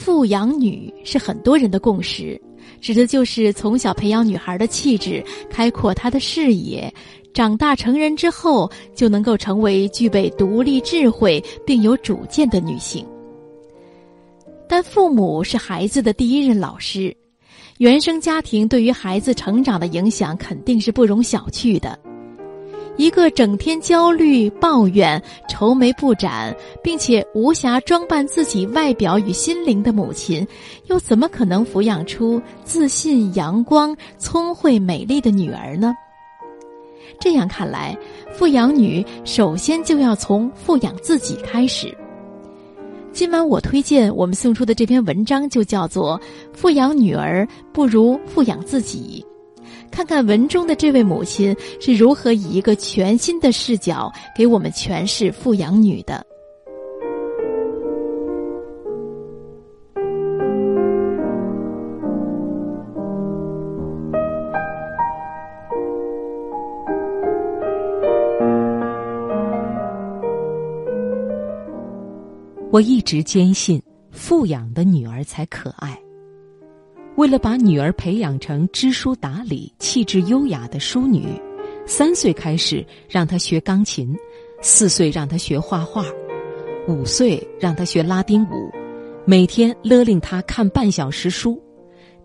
富养女是很多人的共识，指的就是从小培养女孩的气质，开阔她的视野，长大成人之后就能够成为具备独立智慧并有主见的女性。但父母是孩子的第一任老师，原生家庭对于孩子成长的影响肯定是不容小觑的。一个整天焦虑、抱怨、愁眉不展，并且无暇装扮自己外表与心灵的母亲，又怎么可能抚养出自信、阳光、聪慧、美丽的女儿呢？这样看来，富养女首先就要从富养自己开始。今晚我推荐我们送出的这篇文章，就叫做《富养女儿不如富养自己》。看看文中的这位母亲是如何以一个全新的视角给我们诠释富养女的。我一直坚信，富养的女儿才可爱。为了把女儿培养成知书达理、气质优雅的淑女，三岁开始让她学钢琴，四岁让她学画画，五岁让她学拉丁舞，每天勒令她看半小时书，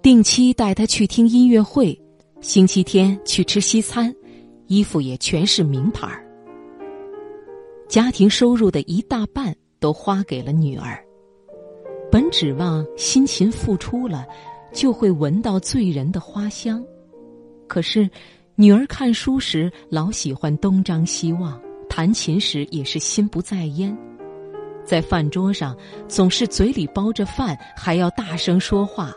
定期带她去听音乐会，星期天去吃西餐，衣服也全是名牌儿。家庭收入的一大半都花给了女儿，本指望辛勤付出了。就会闻到醉人的花香，可是，女儿看书时老喜欢东张西望，弹琴时也是心不在焉，在饭桌上总是嘴里包着饭，还要大声说话，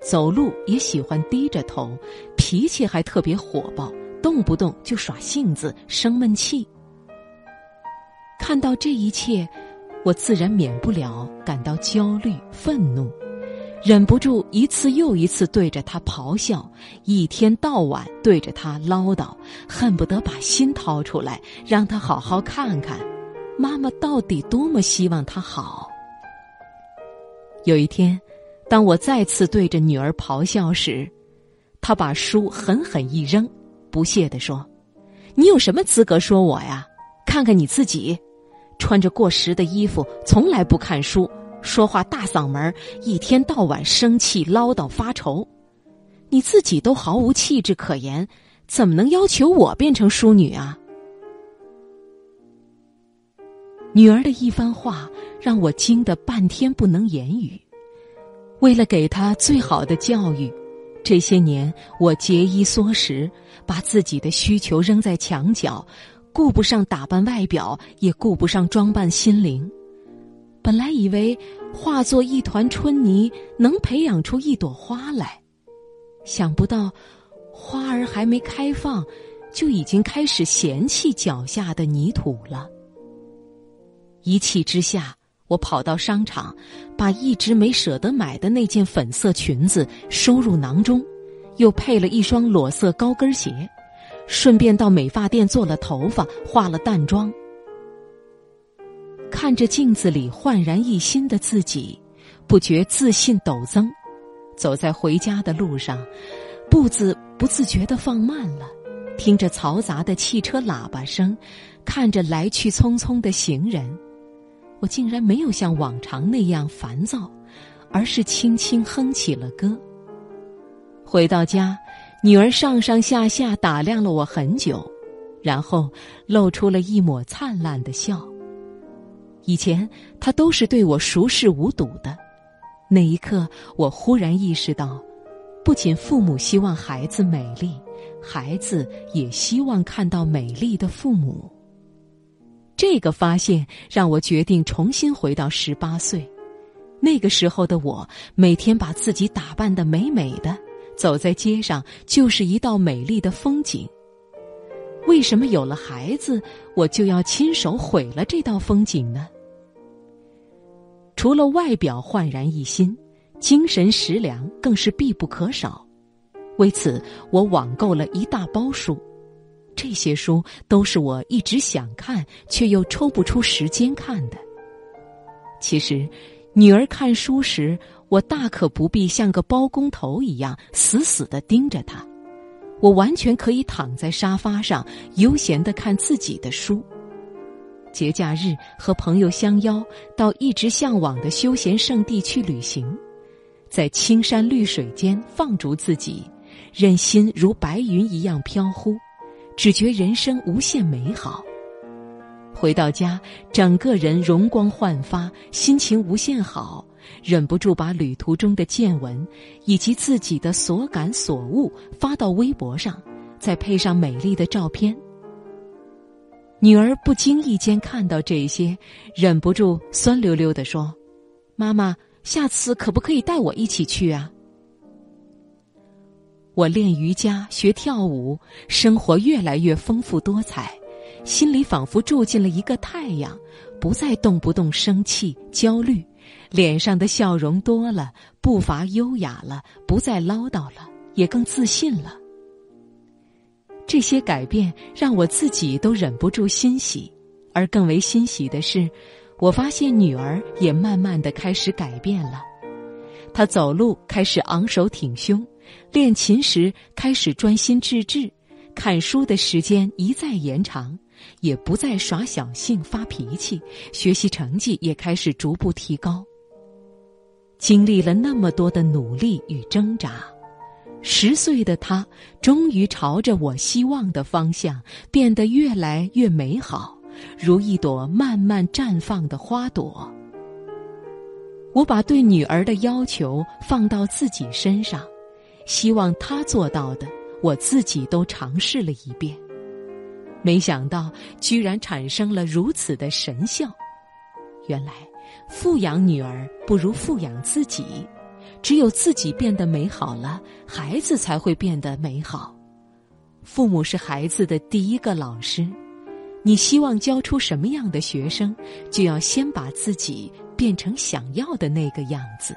走路也喜欢低着头，脾气还特别火爆，动不动就耍性子、生闷气。看到这一切，我自然免不了感到焦虑、愤怒。忍不住一次又一次对着他咆哮，一天到晚对着他唠叨，恨不得把心掏出来，让他好好看看，妈妈到底多么希望他好。有一天，当我再次对着女儿咆哮时，他把书狠狠一扔，不屑地说：“你有什么资格说我呀？看看你自己，穿着过时的衣服，从来不看书。”说话大嗓门一天到晚生气唠叨发愁，你自己都毫无气质可言，怎么能要求我变成淑女啊？女儿的一番话让我惊得半天不能言语。为了给她最好的教育，这些年我节衣缩食，把自己的需求扔在墙角，顾不上打扮外表，也顾不上装扮心灵。本来以为化作一团春泥能培养出一朵花来，想不到花儿还没开放，就已经开始嫌弃脚下的泥土了。一气之下，我跑到商场，把一直没舍得买的那件粉色裙子收入囊中，又配了一双裸色高跟鞋，顺便到美发店做了头发，化了淡妆。看着镜子里焕然一新的自己，不觉自信陡增。走在回家的路上，步子不自觉的放慢了。听着嘈杂的汽车喇叭声，看着来去匆匆的行人，我竟然没有像往常那样烦躁，而是轻轻哼起了歌。回到家，女儿上上下下打量了我很久，然后露出了一抹灿烂的笑。以前他都是对我熟视无睹的，那一刻我忽然意识到，不仅父母希望孩子美丽，孩子也希望看到美丽的父母。这个发现让我决定重新回到十八岁，那个时候的我每天把自己打扮的美美的，走在街上就是一道美丽的风景。为什么有了孩子，我就要亲手毁了这道风景呢？除了外表焕然一新，精神食粮更是必不可少。为此，我网购了一大包书，这些书都是我一直想看却又抽不出时间看的。其实，女儿看书时，我大可不必像个包工头一样死死的盯着她，我完全可以躺在沙发上悠闲的看自己的书。节假日和朋友相邀到一直向往的休闲胜地去旅行，在青山绿水间放逐自己，任心如白云一样飘忽，只觉人生无限美好。回到家，整个人容光焕发，心情无限好，忍不住把旅途中的见闻以及自己的所感所悟发到微博上，再配上美丽的照片。女儿不经意间看到这些，忍不住酸溜溜的说：“妈妈，下次可不可以带我一起去啊？”我练瑜伽、学跳舞，生活越来越丰富多彩，心里仿佛住进了一个太阳，不再动不动生气、焦虑，脸上的笑容多了，步伐优雅了，不再唠叨了，也更自信了。这些改变让我自己都忍不住欣喜，而更为欣喜的是，我发现女儿也慢慢的开始改变了。她走路开始昂首挺胸，练琴时开始专心致志，看书的时间一再延长，也不再耍小性发脾气，学习成绩也开始逐步提高。经历了那么多的努力与挣扎。十岁的他，终于朝着我希望的方向变得越来越美好，如一朵慢慢绽放的花朵。我把对女儿的要求放到自己身上，希望她做到的，我自己都尝试了一遍。没想到，居然产生了如此的神效。原来，富养女儿不如富养自己。只有自己变得美好了，孩子才会变得美好。父母是孩子的第一个老师，你希望教出什么样的学生，就要先把自己变成想要的那个样子。